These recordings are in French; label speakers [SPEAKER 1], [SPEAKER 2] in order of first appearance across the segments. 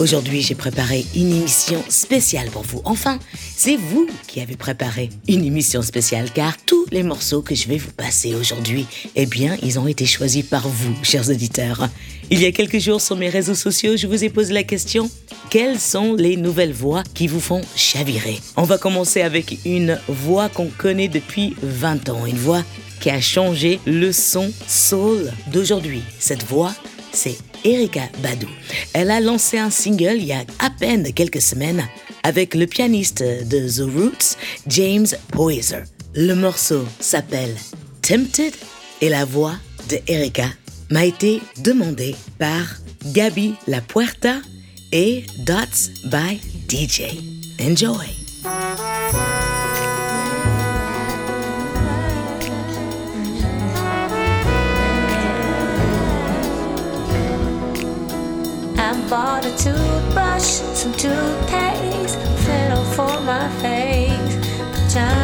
[SPEAKER 1] Aujourd'hui, j'ai préparé une émission spéciale pour vous. Enfin, c'est vous qui avez préparé une émission spéciale car tous les morceaux que je vais vous passer aujourd'hui, eh bien, ils ont été choisis par vous, chers auditeurs. Il y a quelques jours sur mes réseaux sociaux, je vous ai posé la question quelles sont les nouvelles voix qui vous font chavirer? On va commencer avec une voix qu'on connaît depuis 20 ans, une voix qui a changé le son soul d'aujourd'hui. Cette voix, c'est Erika Badu. Elle a lancé un single il y a à peine quelques semaines avec le pianiste de The Roots, James Poyser. Le morceau s'appelle Tempted et la voix de Erika m'a été demandée par Gabi La Puerta et Dots by DJ. Enjoy!
[SPEAKER 2] Bought a toothbrush, some toothpaste, fiddle for my face, pajamas,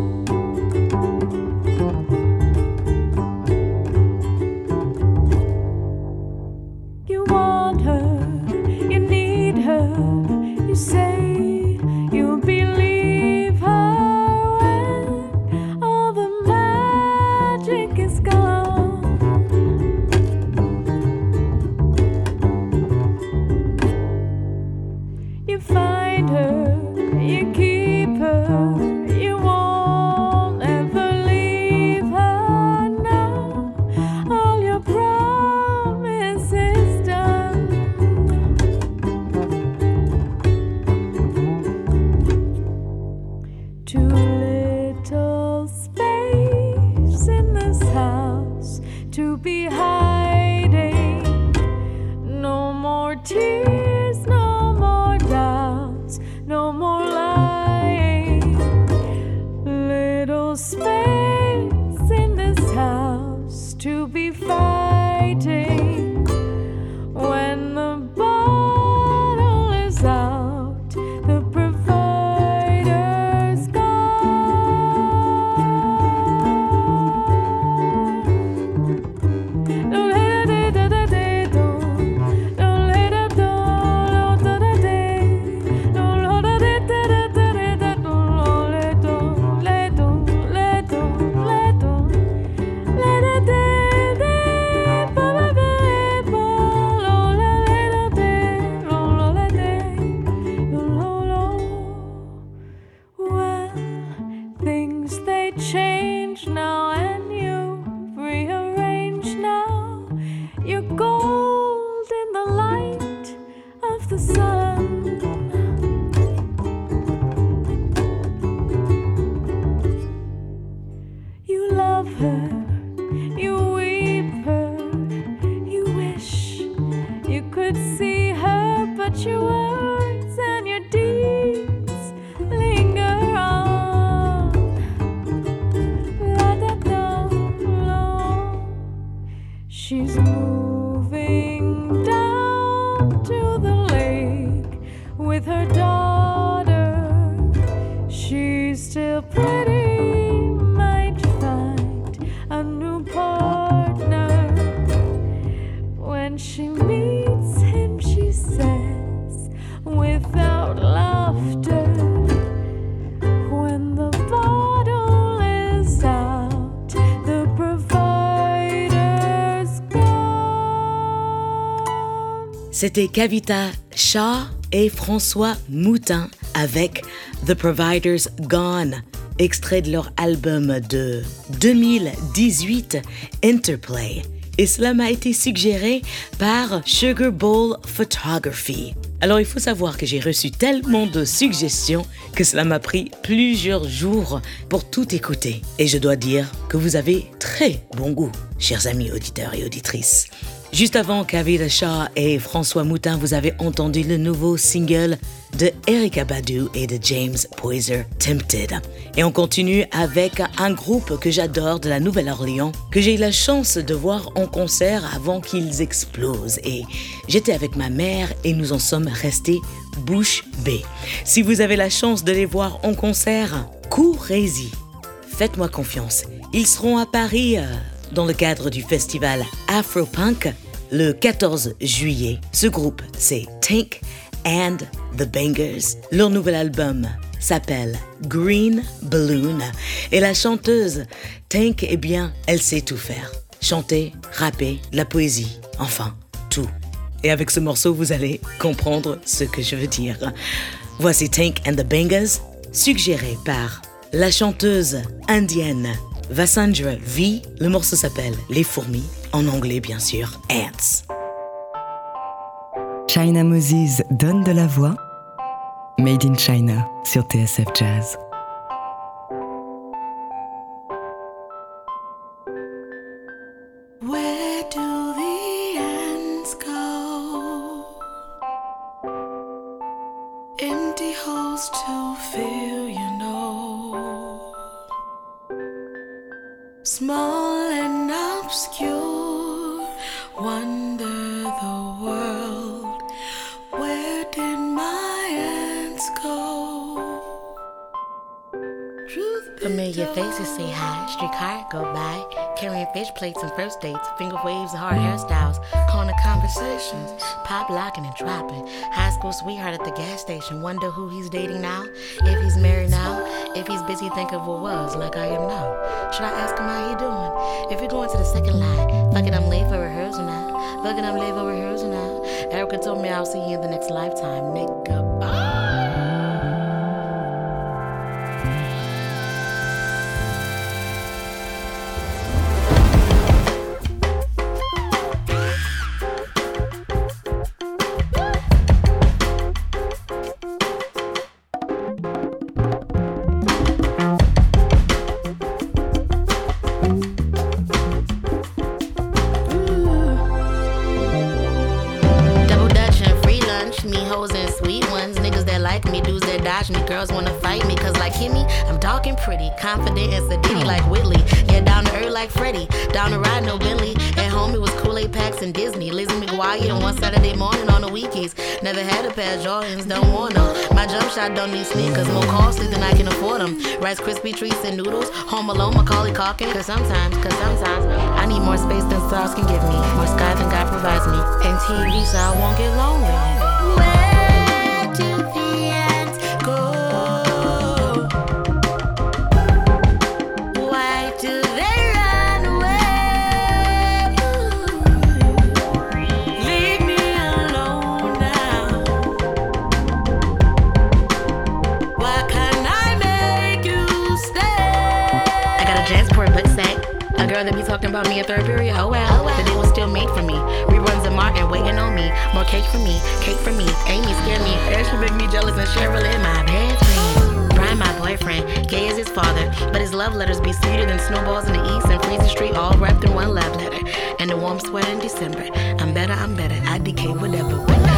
[SPEAKER 1] C'était Kavita Shaw et François Moutin avec The Providers Gone, extrait de leur album de 2018 Interplay. Et cela m'a été suggéré par Sugar Bowl Photography. Alors il faut savoir que j'ai reçu tellement de suggestions que cela m'a pris plusieurs jours pour tout écouter. Et je dois dire que vous avez très bon goût, chers amis auditeurs et auditrices. Juste avant Kavita Shaw et François Moutin, vous avez entendu le nouveau single de Erika Badu et de James Poyser, Tempted. Et on continue avec un groupe que j'adore de la Nouvelle-Orléans, que j'ai eu la chance de voir en concert avant qu'ils explosent. Et j'étais avec ma mère et nous en sommes restés bouche bée. Si vous avez la chance de les voir en concert, courez-y. Faites-moi confiance. Ils seront à Paris euh, dans le cadre du festival Afropunk le 14 juillet. Ce groupe, c'est Tank and the Bangers. Leur nouvel album s'appelle Green Balloon et la chanteuse Tank, eh bien, elle sait tout faire. Chanter, rapper, la poésie, enfin, tout. Et avec ce morceau, vous allez comprendre ce que je veux dire. Voici Tank and the Bangers, suggéré par la chanteuse indienne Vasandra V. Le morceau s'appelle Les fourmis, en anglais bien sûr, Ants.
[SPEAKER 3] China Moses donne de la voix. Made in China sur TSF Jazz.
[SPEAKER 4] Familiar faces say hi, street car go by, carrying fish plates and first dates, finger waves and hard hairstyles, corner conversations, pop locking and dropping. High school sweetheart at the gas station, wonder who he's dating now, if he's married now, if he's busy thinking of what was, like I am now. Should I ask him how he doing? If you're going to the second line, fuck it, I'm late for rehearsal now. Fuck it, I'm late for rehearsal now. Erica told me I'll see you in the next lifetime, nigga. Bye. Don't need sneakers, more costly than I can afford them. Rice Krispie treats and noodles. Home alone, Macaulay Culkin. Cause sometimes, cause sometimes, I need more space than stars can give me. More sky than God provides me. And TV so I won't get lonely. Girl that be talking about me in third period. Oh well, oh, the day was still made for me. Reruns of Martin waiting on me. More cake for me, cake for me. Amy scare me. Ashley make me jealous and Cheryl in my best. Brian, my boyfriend, gay as his father, but his love letters be sweeter than snowballs in the east and freezing street, all wrapped in one love letter. And the warm sweat in December. I'm better, I'm better. I decay, whatever. Where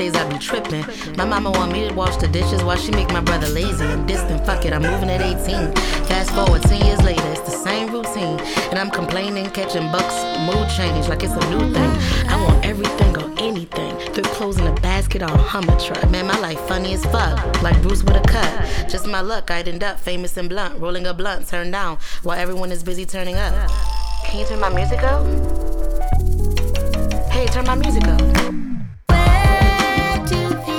[SPEAKER 4] On Mondays I be tripping. My mama want me to wash the dishes while she make my brother lazy and distant. Fuck it, I'm moving at 18. Fast forward 10 years later, it's the same routine. And I'm complaining, catching bucks, mood change like it's a new thing. I want everything or anything. Thrift clothes in a basket or a Hummer truck. Man, my life funny as fuck. Like Bruce with a cut. Just my luck, I'd end up famous and blunt. Rolling a blunt, turned down while everyone is busy turning up. Can you turn my music up? Hey, turn my music up to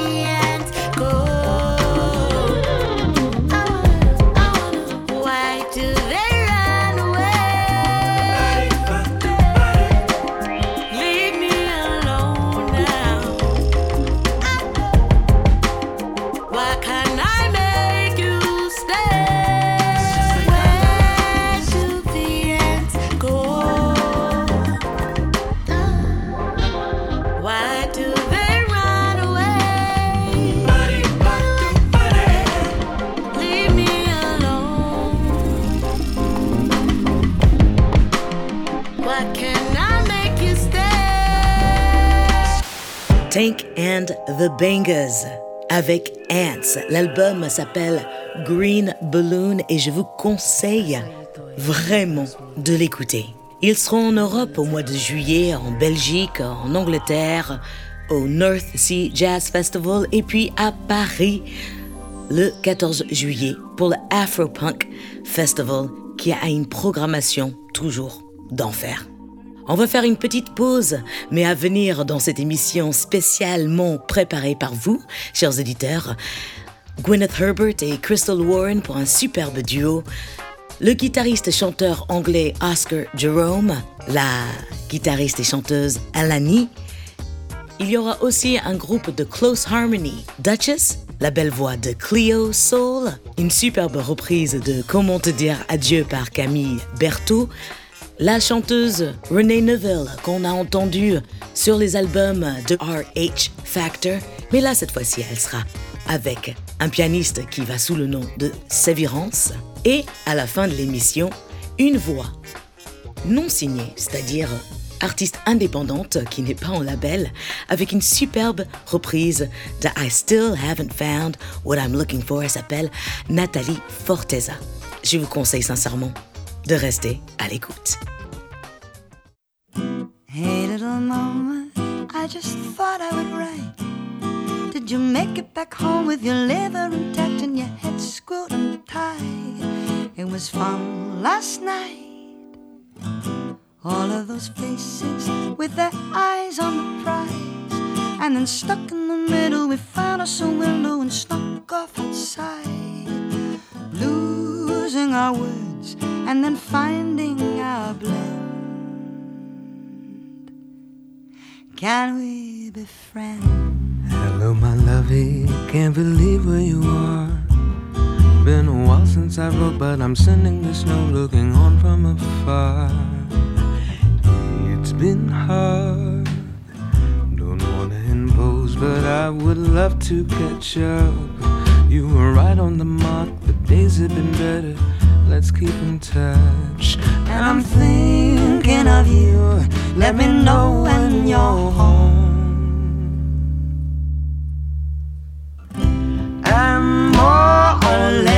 [SPEAKER 1] Tank and the Bangers avec Ants. L'album s'appelle Green Balloon et je vous conseille vraiment de l'écouter. Ils seront en Europe au mois de juillet, en Belgique, en Angleterre, au North Sea Jazz Festival et puis à Paris le 14 juillet pour le Afropunk Festival qui a une programmation toujours d'enfer. On va faire une petite pause, mais à venir dans cette émission spécialement préparée par vous, chers auditeurs, Gwyneth Herbert et Crystal Warren pour un superbe duo, le guitariste et chanteur anglais Oscar Jerome, la guitariste et chanteuse Alani, il y aura aussi un groupe de Close Harmony, Duchess, la belle voix de Cleo Soul, une superbe reprise de Comment te dire adieu par Camille Berthaud, la chanteuse Renee Neville qu'on a entendue sur les albums de RH Factor, mais là cette fois-ci elle sera avec un pianiste qui va sous le nom de Sévérance et à la fin de l'émission, une voix non signée, c'est-à-dire artiste indépendante qui n'est pas en label, avec une superbe reprise de I Still Haven't Found What I'm Looking For. Elle s'appelle Nathalie Forteza. Je vous conseille sincèrement de rester à l'écoute.
[SPEAKER 5] Hey, little mama, I just thought I would write. Did you make it back home with your liver intact and your head screwed and tied? It was fun last night. All of those faces with their eyes on the prize. And then stuck in the middle, we found us a window and snuck off outside. Losing our words and then finding our blend. Can we be friends?
[SPEAKER 6] Hello, my lovey, can't believe where you are. Been a while since I wrote, but I'm sending this note looking on from afar. It's been hard, don't wanna impose, but I would love to catch up. You were right on the mark, but days have been better. Let's keep in touch.
[SPEAKER 5] And I'm thinking of you. Let me know when you're home. And more or less,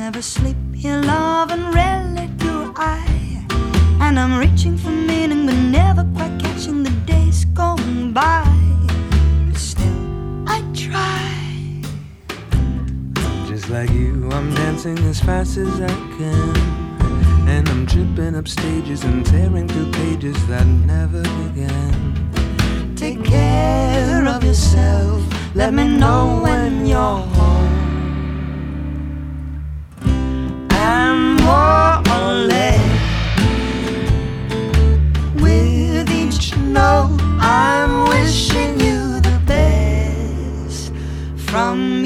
[SPEAKER 5] never sleep here, love, and rarely do I. And I'm reaching for meaning, but never quite catching the days going by. But still, I try.
[SPEAKER 6] Just like you, I'm dancing as fast as I can. And I'm tripping up stages and tearing through pages that never began.
[SPEAKER 5] Take care of yourself. Let me know when you're. More with each note, I'm wishing you the best. From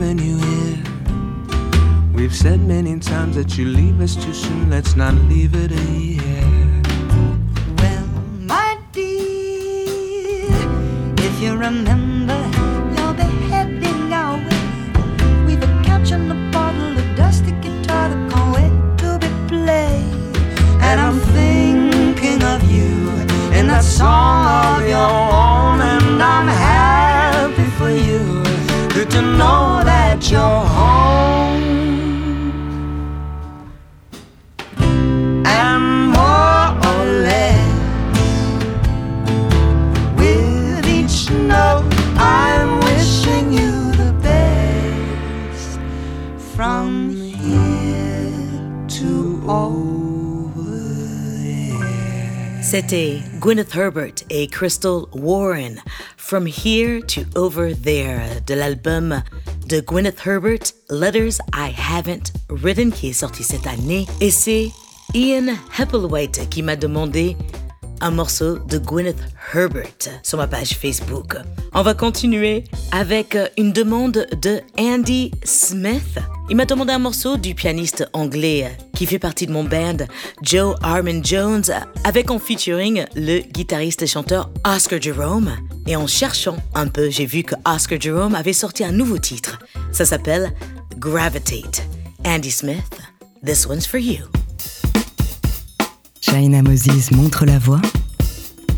[SPEAKER 6] having you here. We've said many times that you leave us too soon. Let's not leave it a year.
[SPEAKER 5] Well, my dear, if you remember, you'll be heading our way. We've a couch and a bottle, a dusty guitar that can't wait to be played. And I'm thinking of you in that song of your own, and I'm happy for you. Good to know that you're home. And more or less, with each note, I'm wishing you the best. From here to over.
[SPEAKER 1] C'était Gwyneth Herbert et Crystal Warren, From Here to Over There, de l'album de Gwyneth Herbert, Letters I Haven't Written, qui est sorti cette année. Et c'est Ian Hepplewhite qui m'a demandé un morceau de Gwyneth Herbert sur ma page Facebook. On va continuer avec une demande de Andy Smith. Il m'a demandé un morceau du pianiste anglais qui fait partie de mon band, Joe Armin Jones, avec en featuring le guitariste et chanteur Oscar Jerome. Et en cherchant un peu, j'ai vu que Oscar Jerome avait sorti un nouveau titre. Ça s'appelle Gravitate. Andy Smith, this one's for you.
[SPEAKER 7] China Moses montre la voix.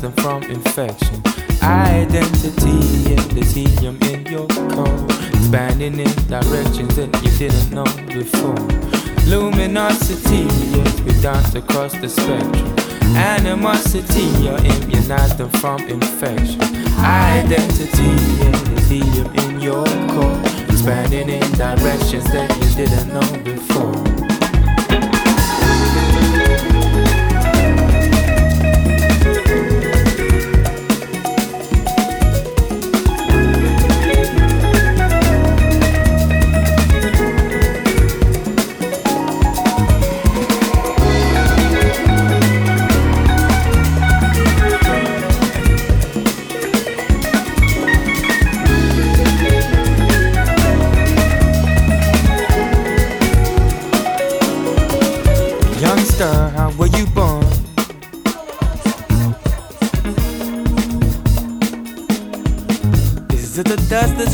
[SPEAKER 8] Them from infection. Identity, and elysium in your core. Expanding in directions that you didn't know before. Luminosity, yes, we dance across the spectrum. Animosity, you immunize them from infection. Identity, and elysium in your core. Expanding in directions that you didn't know before.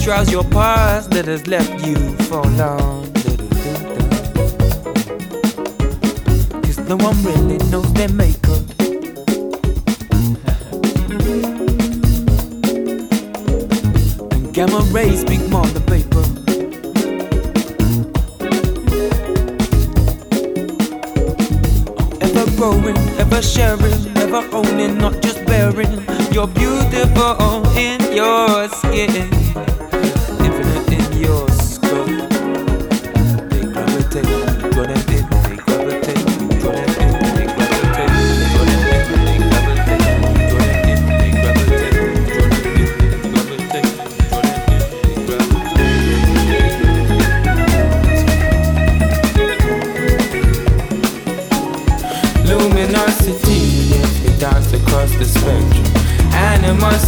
[SPEAKER 8] Draws your past that has left you for no one really knows their makeup. and gamma rays speak more than paper. Ever growing, ever sharing, ever owning, not just bearing. You're beautiful in your skin.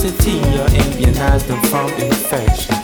[SPEAKER 8] intensity, your ambient has them from infection.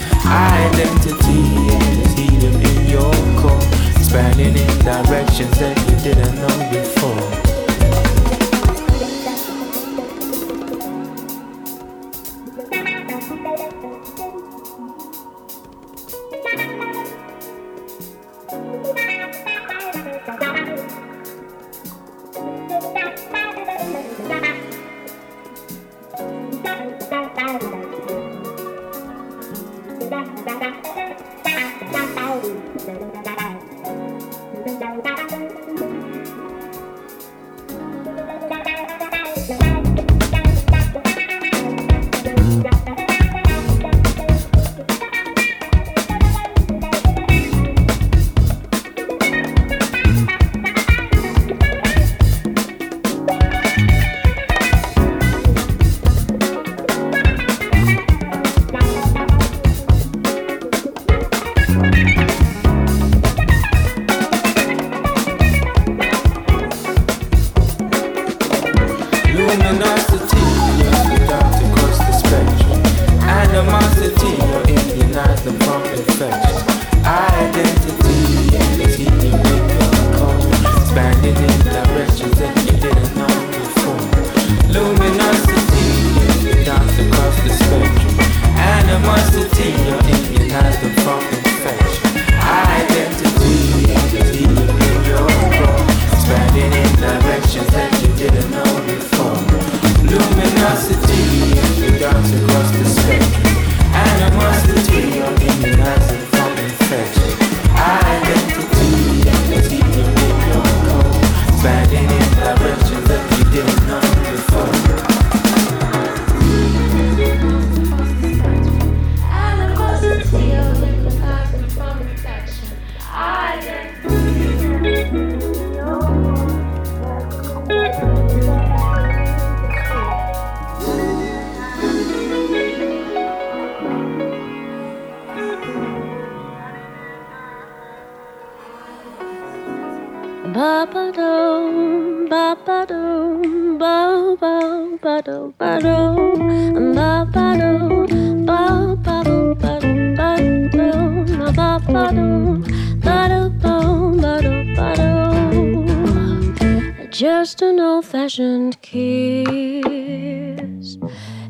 [SPEAKER 9] Just an old fashioned kiss.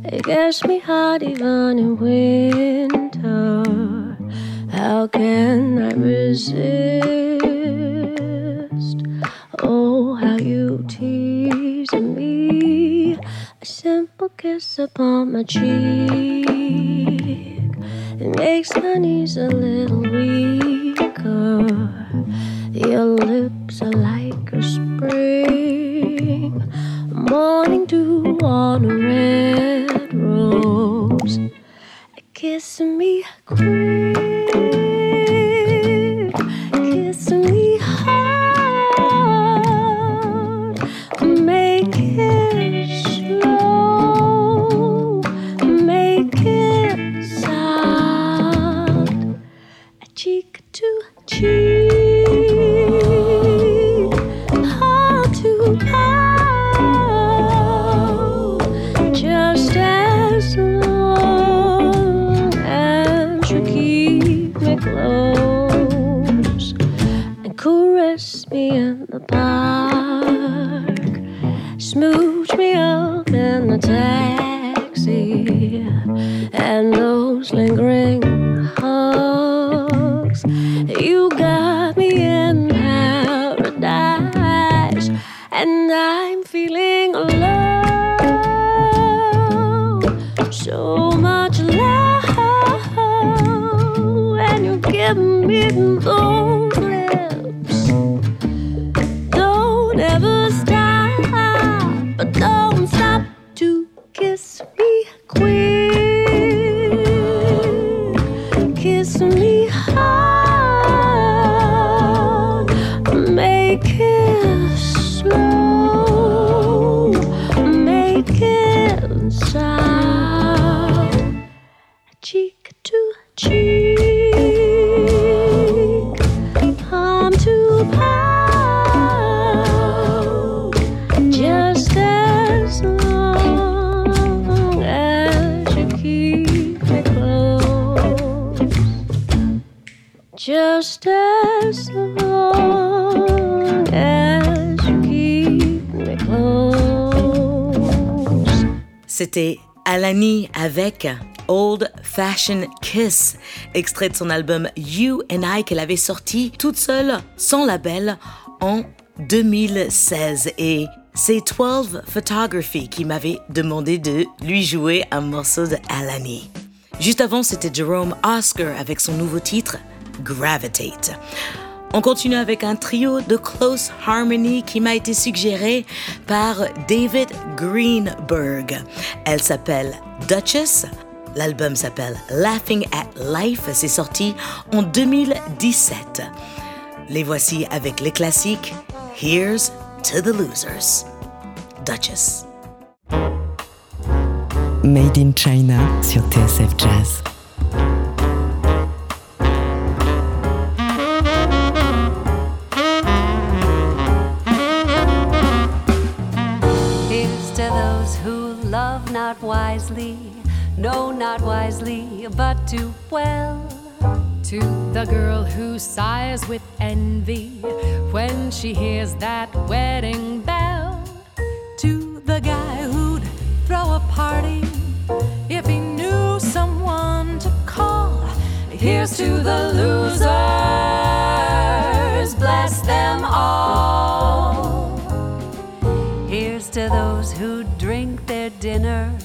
[SPEAKER 9] It gets me hot even in winter. How can I resist? Oh, how you tease me. A simple kiss upon my cheek. It makes my knees a little weaker. Your lips are like a spring, morning dew on a red rose. Kiss me quick, the park, smooch me up in the taxi, and those lingering hugs. You got me in paradise, and I'm feeling love, so much love, and you give me those
[SPEAKER 1] C'était Alani avec Old Fashioned Kiss, extrait de son album You and I qu'elle avait sorti toute seule, sans label, en 2016. Et c'est 12 Photography qui m'avait demandé de lui jouer un morceau de Alani. Juste avant, c'était Jerome Oscar avec son nouveau titre, Gravitate. On continue avec un trio de close harmony qui m'a été suggéré par David Greenberg. Elle s'appelle Duchess. L'album s'appelle Laughing at Life. C'est sorti en 2017. Les voici avec les classiques Here's to the Losers. Duchess.
[SPEAKER 3] Made in China sur TSF Jazz.
[SPEAKER 10] Wisely, know not wisely, but too well.
[SPEAKER 11] To the girl who sighs with envy when she hears that wedding bell.
[SPEAKER 10] To the guy who'd throw a party if he knew someone to call. Here's to the losers, bless them all. Here's to those who drink their dinners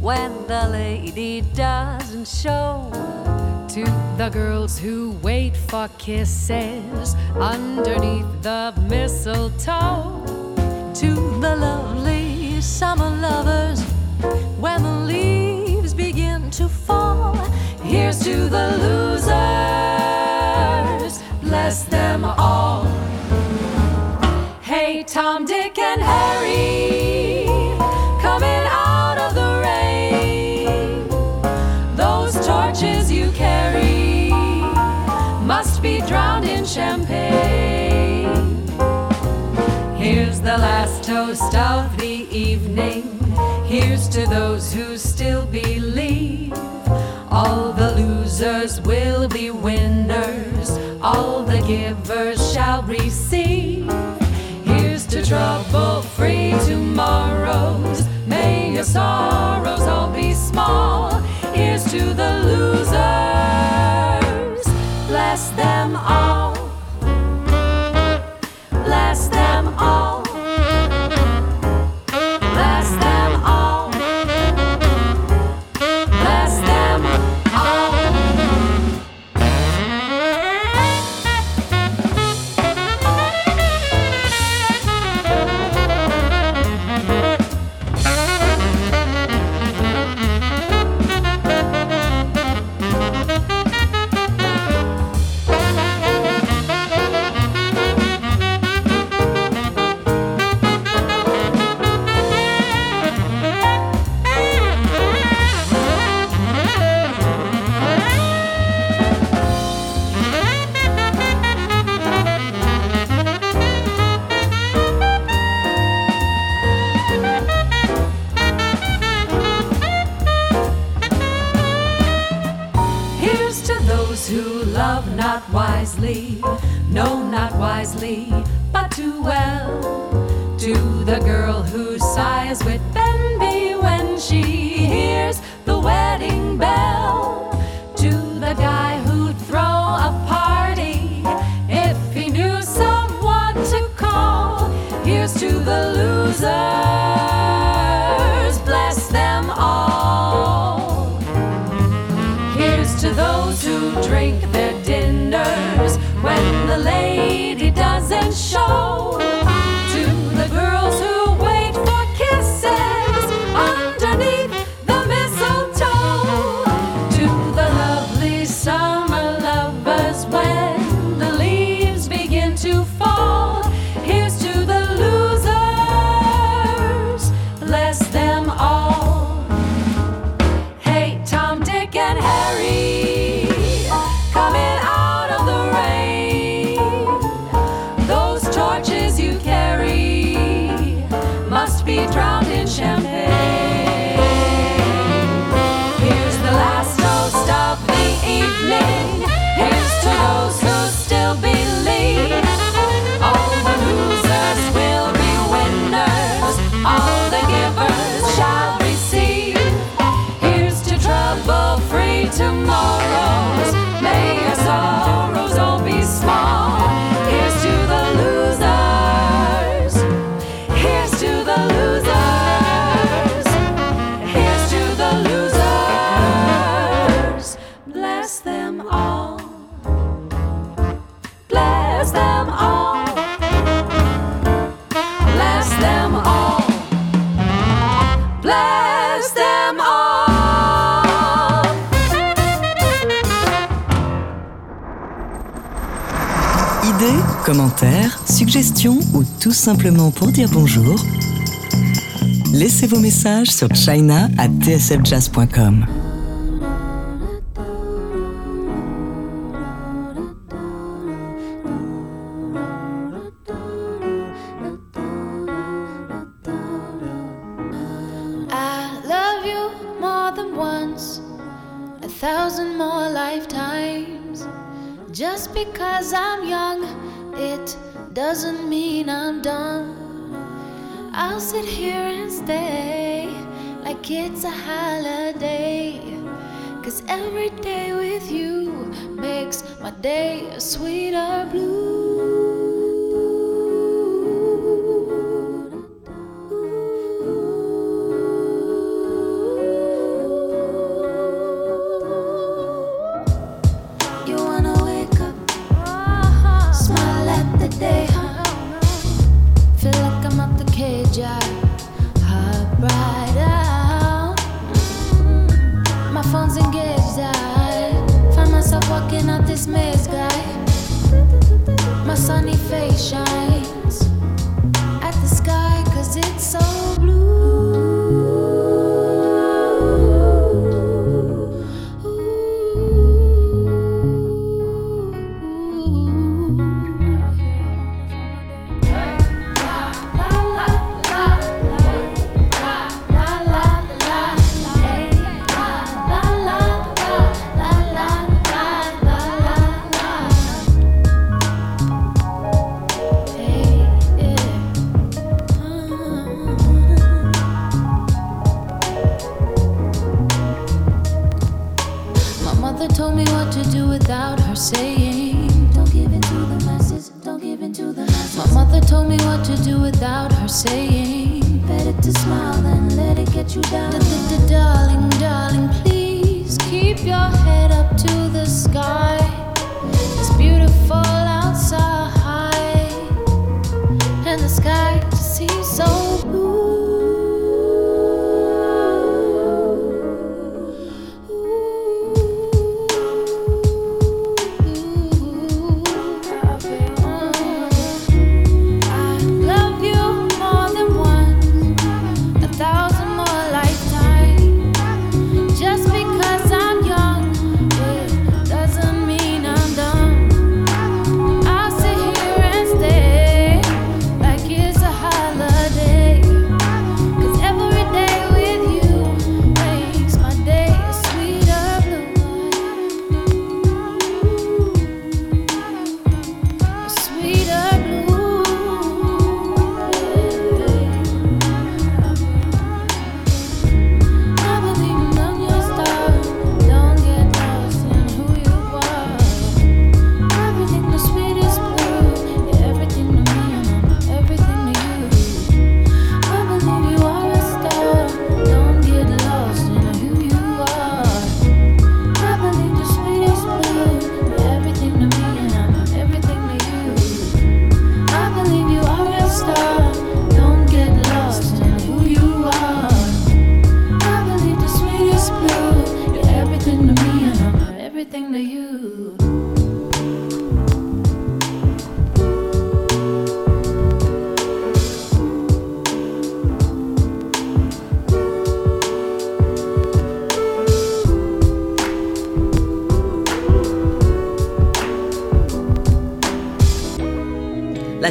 [SPEAKER 10] when the lady doesn't show.
[SPEAKER 11] To the girls who wait for kisses underneath the mistletoe.
[SPEAKER 10] To the lovely summer lovers when the leaves begin to fall. Here's to the losers, bless them all. Hey, Tom, Dick, and Harry, evening. Here's to those who still believe. All the losers will be winners. All the givers shall receive. Here's to trouble free tomorrows. May your sorrows all be small. Here's to the losers. Bless them all.
[SPEAKER 3] simplement pour dire bonjour, laissez vos messages sur china at tsfjazz.com.
[SPEAKER 12] thousand more lifetimes. Just because I'm young, it doesn't mean I'm done. I'll sit here and stay like it's a holiday. Cause every day with you makes my day a sweeter blue. hard to do without her saying. Better to smile than let it get you down. Darling, darling, please keep your head up to the sky. It's beautiful outside, and the sky just seems so blue.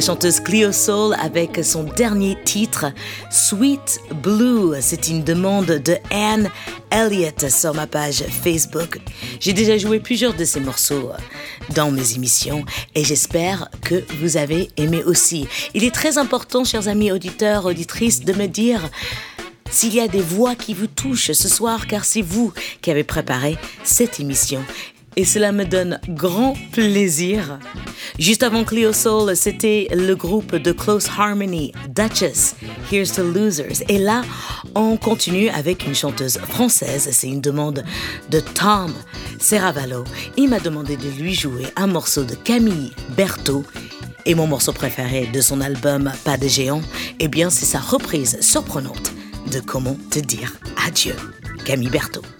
[SPEAKER 1] La chanteuse Cleo Soul avec son dernier titre, Sweet Blue. C'est une demande de Anne Elliott sur ma page Facebook. J'ai déjà joué plusieurs de ces morceaux dans mes émissions et j'espère que vous avez aimé aussi. Il est très important, chers amis auditeurs, auditrices, de me dire s'il y a des voix qui vous touchent ce soir, car c'est vous qui avez préparé cette émission et cela me donne grand plaisir. Juste avant Cleo Soul, c'était le groupe de Close Harmony, Duchess, Here's to Losers. Et là, on continue avec une chanteuse française. C'est une demande de Tom Serravallo. Il m'a demandé de lui jouer un morceau de Camille Berthaud. Et mon morceau préféré de son album Pas de géant, eh bien, c'est sa reprise surprenante de Comment te dire adieu, Camille Berthaud.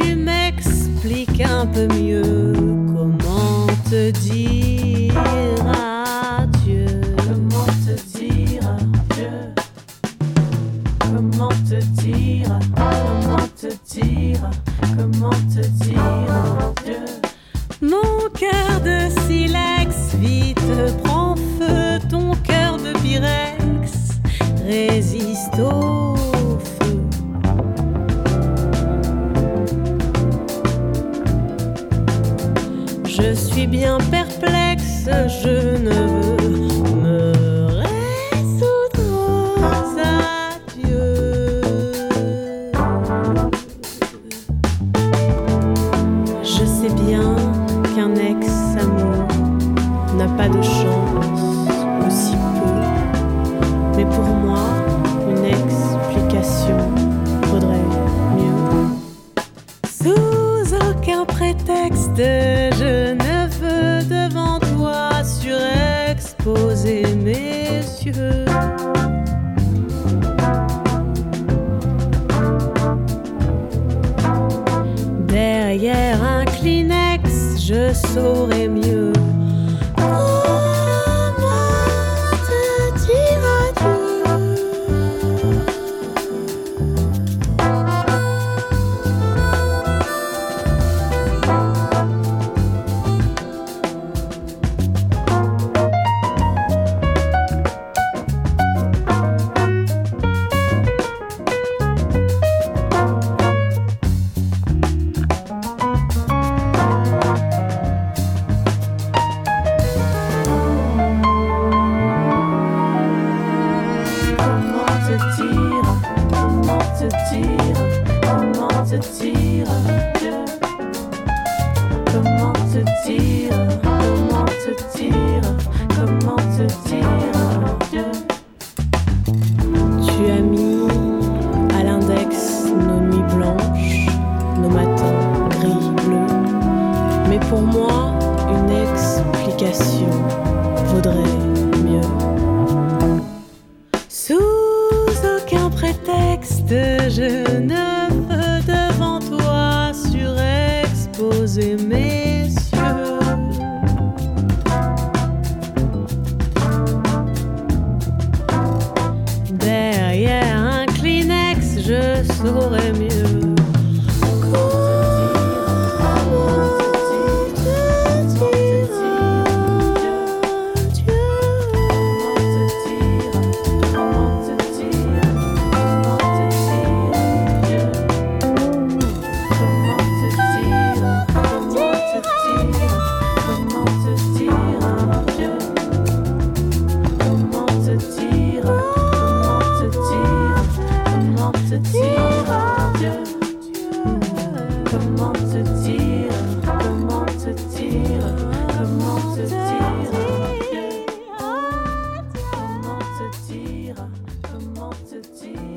[SPEAKER 13] Tu m'expliques un peu mieux comment te dire adieu. Comment te dire adieu. Comment te dire, comment te dire, comment te dire je ne veux
[SPEAKER 14] melody.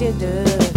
[SPEAKER 14] you do?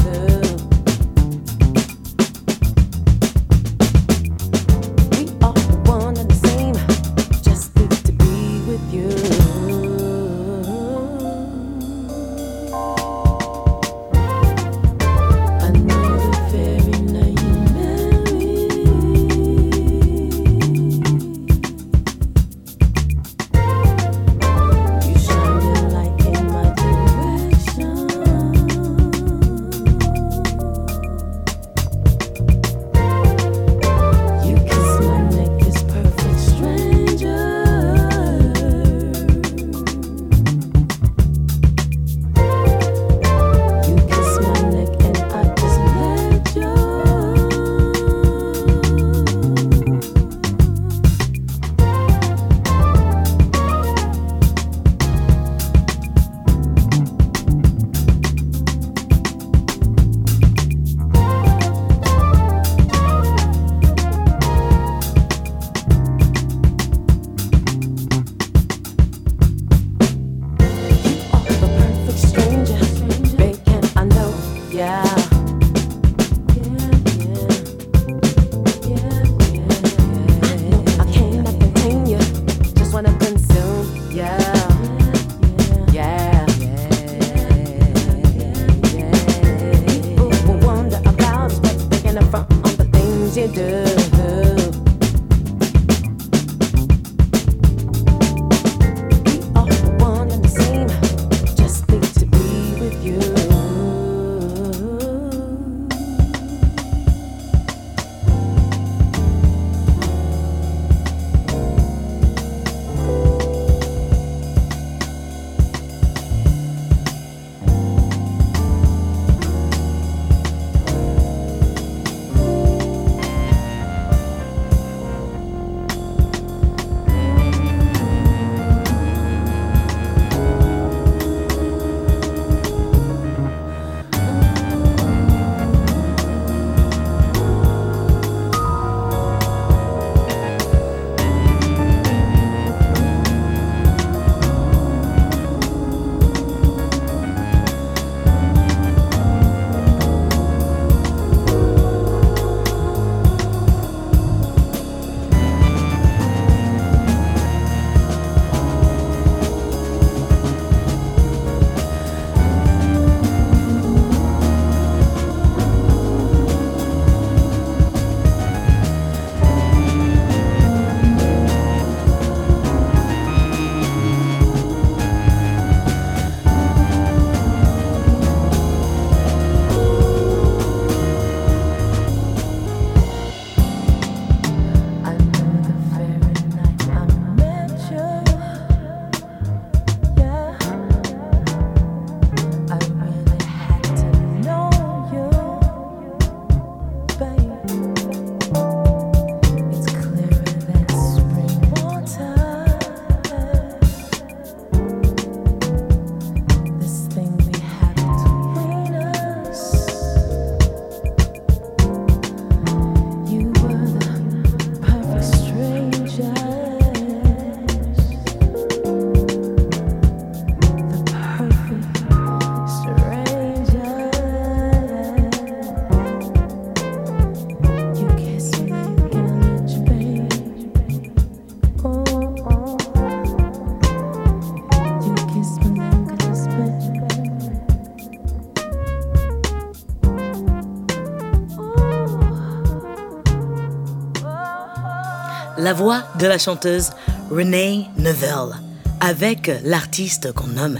[SPEAKER 1] La voix de la chanteuse Renee Neville avec l'artiste qu'on nomme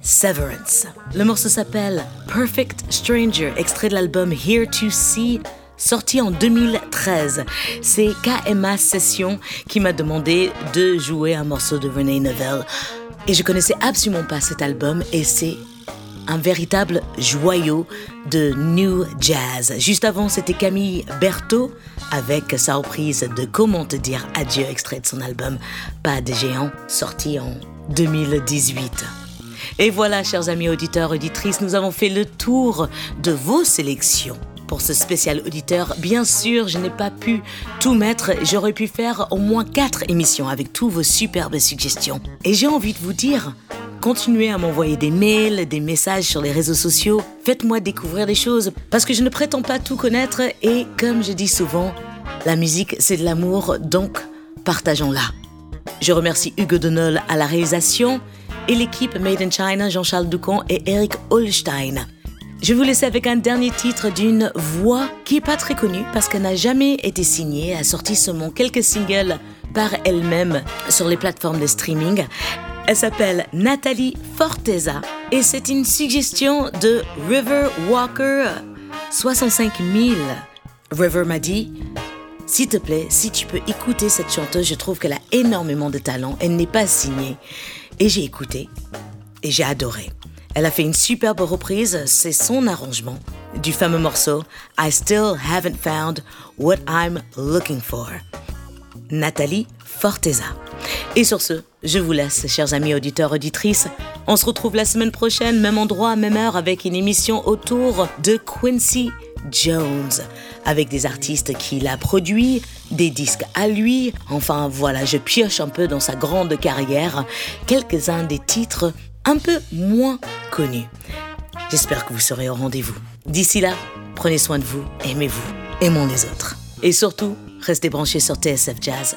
[SPEAKER 1] Severance. Le morceau s'appelle Perfect Stranger, extrait de l'album Here to See, sorti en 2013. C'est KMA Session qui m'a demandé de jouer un morceau de Renee Neville. Et je connaissais absolument pas cet album et c'est un véritable joyau de new jazz. Juste avant, c'était Camille Berthaud avec sa reprise de Comment te dire adieu, extrait de son album Pas de géant, sorti en 2018. Et voilà, chers amis auditeurs, auditrices, nous avons fait le tour de vos sélections. Pour ce spécial auditeur, bien sûr, je n'ai pas pu tout mettre. J'aurais pu faire au moins quatre émissions avec tous vos superbes suggestions. Et j'ai envie de vous dire, continuez à m'envoyer des mails, des messages sur les réseaux sociaux. Faites-moi découvrir des choses parce que je ne prétends pas tout connaître et comme je dis souvent, la musique c'est de l'amour, donc partageons-la. Je remercie Hugo Donol à la réalisation et l'équipe Made in China, Jean-Charles Ducon et Eric Holstein. Je vous laisser avec un dernier titre d'une voix qui n'est pas très connue parce qu'elle n'a jamais été signée, a sorti seulement quelques singles par elle-même sur les plateformes de streaming. Elle s'appelle Nathalie Forteza et c'est une suggestion de River Walker 65 000. River m'a dit S'il te plaît, si tu peux écouter cette chanteuse, je trouve qu'elle a énormément de talent. Elle n'est pas signée. Et j'ai écouté et j'ai adoré. Elle a fait une superbe reprise, c'est son arrangement du fameux morceau I Still Haven't Found What I'm Looking For. Nathalie Forteza. Et sur ce, je vous laisse, chers amis auditeurs, auditrices. On se retrouve la semaine prochaine, même endroit, même heure, avec une émission autour de Quincy Jones, avec des artistes qu'il a produits, des disques à lui. Enfin voilà, je pioche un peu dans sa grande carrière, quelques-uns des titres un peu moins connus. J'espère que vous serez au rendez-vous. D'ici là, prenez soin de vous, aimez-vous, aimons les autres. Et surtout, restez branchés sur TSF Jazz